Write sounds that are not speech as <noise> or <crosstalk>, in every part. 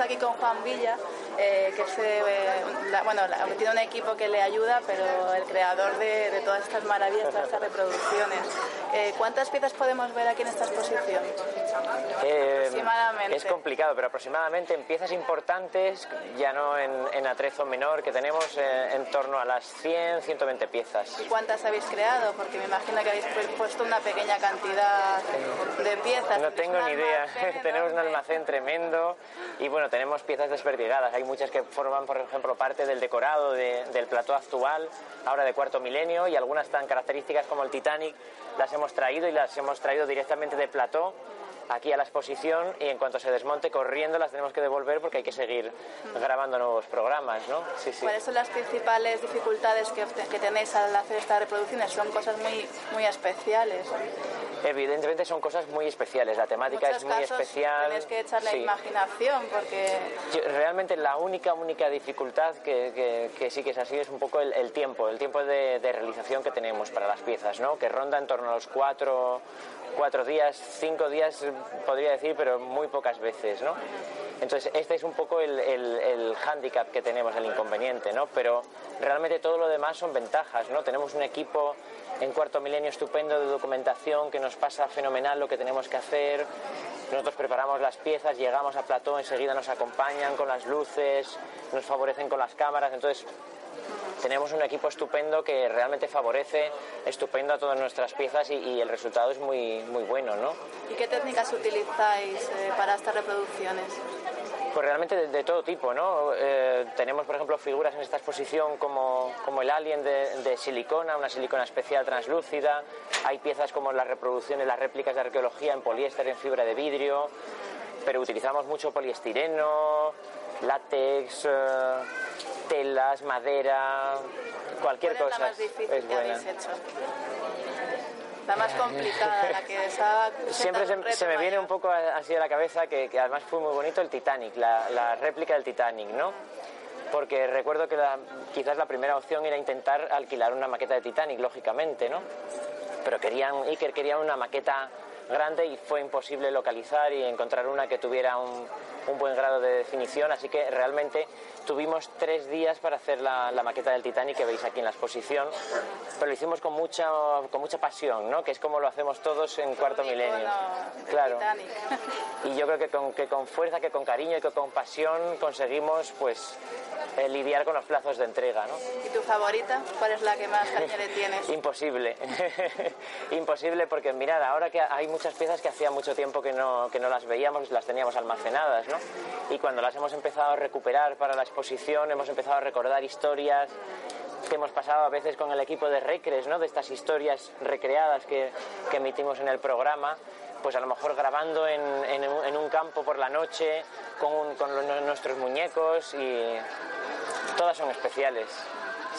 aquí con Juan Villa, eh, que eh, bueno, tiene un equipo que le ayuda, pero el creador de, todas estas maravillas, de estas reproducciones. Eh, ¿Cuántas piezas podemos ver aquí en esta exposición? Es complicado, pero aproximadamente en piezas importantes, ya no en, atrezo menor, que tenemos en torno a las 100, 120 piezas. ¿Y cuántas habéis creado? Porque me imagino que habéis puesto una pequeña cantidad de piezas. No tengo ni idea. <laughs> tenemos un almacén tremendo y bueno, tenemos piezas desperdigadas. Hay muchas que forman, por ejemplo, parte del decorado del plató actual, ahora de cuarto milenio, y algunas tan características como el Titanic las hemos traído y las hemos traído directamente de plató aquí a la exposición y en cuanto se desmonte corriendo las tenemos que devolver porque hay que seguir grabando nuevos programas, ¿no? Sí, sí. ¿Cuáles son las principales dificultades que, que, tenéis al hacer estas reproducciones? Son cosas muy, muy especiales. Evidentemente son cosas muy especiales, la temática es muy especial. Tienes que echar la imaginación porque... realmente la única, única dificultad que, que, sí que es así es un poco el, tiempo, el tiempo de, de, realización que tenemos para las piezas, ¿no? que ronda en torno a los cuatro, cuatro días, cinco días podría decir, pero muy pocas veces, ¿no? Entonces, este es un poco el, el, el hándicap que tenemos, el inconveniente, ¿no? Pero realmente todo lo demás son ventajas, ¿no? Tenemos un equipo en cuarto milenio estupendo de documentación que nos pasa fenomenal lo que tenemos que hacer. Nosotros preparamos las piezas, llegamos a plató, enseguida nos acompañan con las luces, nos favorecen con las cámaras, entonces tenemos un equipo estupendo que realmente favorece estupendo a todas nuestras piezas y, el resultado es muy, muy bueno, ¿no? ¿Y qué técnicas utilizáis eh, para estas reproducciones? Pues realmente de, todo tipo, ¿no? Eh, tenemos, por ejemplo, figuras en esta exposición como, como el alien de, de, silicona, una silicona especial translúcida. Hay piezas como las reproducciones, las réplicas de arqueología en poliéster, en fibra de vidrio. Pero utilizamos mucho poliestireno, látex, eh, telas, madera, cualquier cosa. Es la más difícil que habéis hecho? La más complicada, la que estaba... Siempre se, me viene un poco así a la cabeza, que, además fue muy bonito, el Titanic, la, réplica del Titanic, ¿no? Porque recuerdo que quizás la primera opción era intentar alquilar una maqueta de Titanic, lógicamente, ¿no? Pero querían, Iker quería una maqueta grande y fue imposible localizar y encontrar una que tuviera un, un buen grado de definición, así que realmente tuvimos tres días para hacer la, maqueta del Titanic que veis aquí en la exposición, pero lo hicimos con mucha, con mucha pasión, ¿no? que es como lo hacemos todos en cuarto milenio. Claro. <laughs> Y yo creo que con, que con fuerza, que con cariño y que con pasión conseguimos pues eh, lidiar con los plazos de entrega. ¿no? ¿Y tu favorita? ¿Cuál es la que más cariño le tienes? Imposible. <laughs> Imposible porque mirad, ahora que hay muchas piezas que hacía mucho tiempo que no, que no las veíamos, las teníamos almacenadas, ¿no? Y cuando las hemos empezado a recuperar para la exposición, hemos empezado a recordar historias que hemos pasado a veces con el equipo de Recres, ¿no? De estas historias recreadas que, que emitimos en el programa pues a lo mejor grabando en, en, un campo por la noche con, con nuestros muñecos y todas son especiales.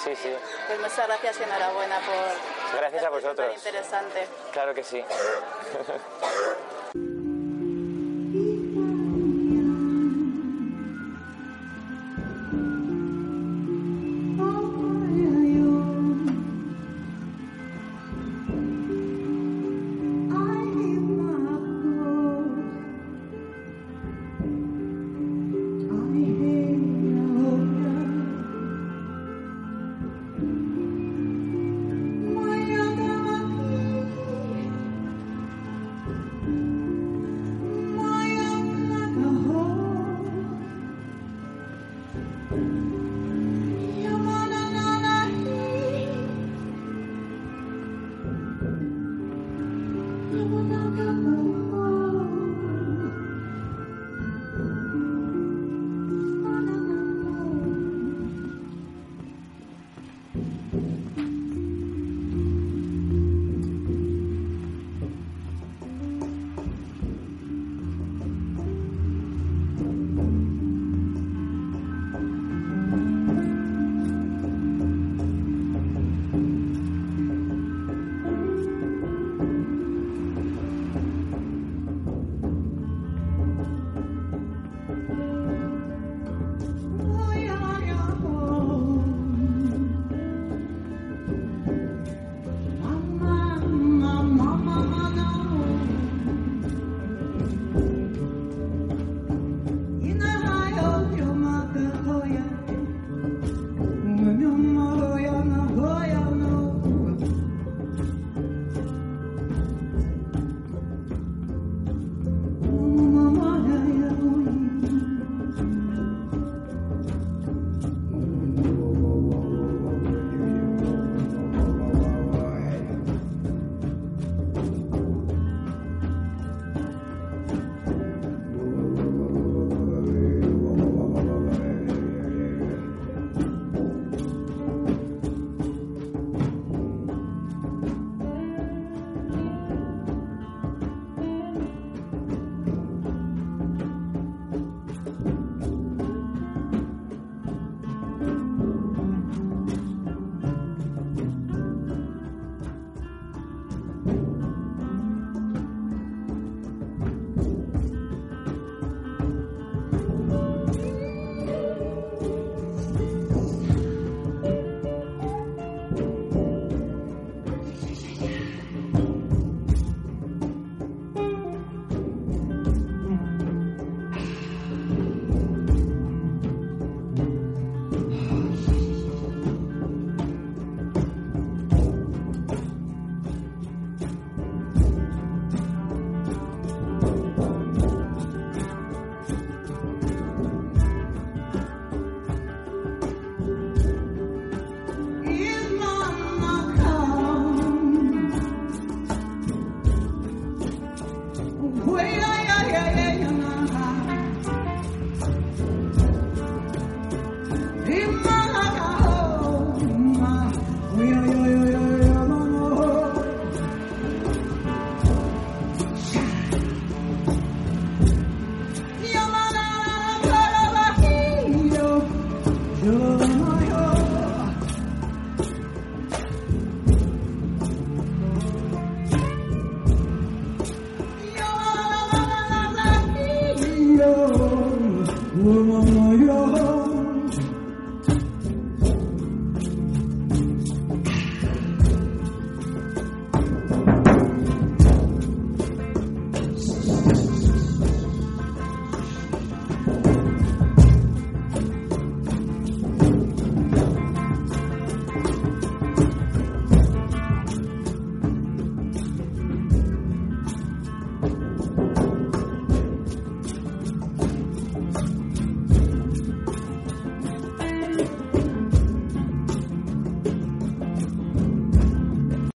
Sí, sí. Pues muchas gracias y enhorabuena por... Gracias a vosotros. interesante. Claro que sí. <laughs>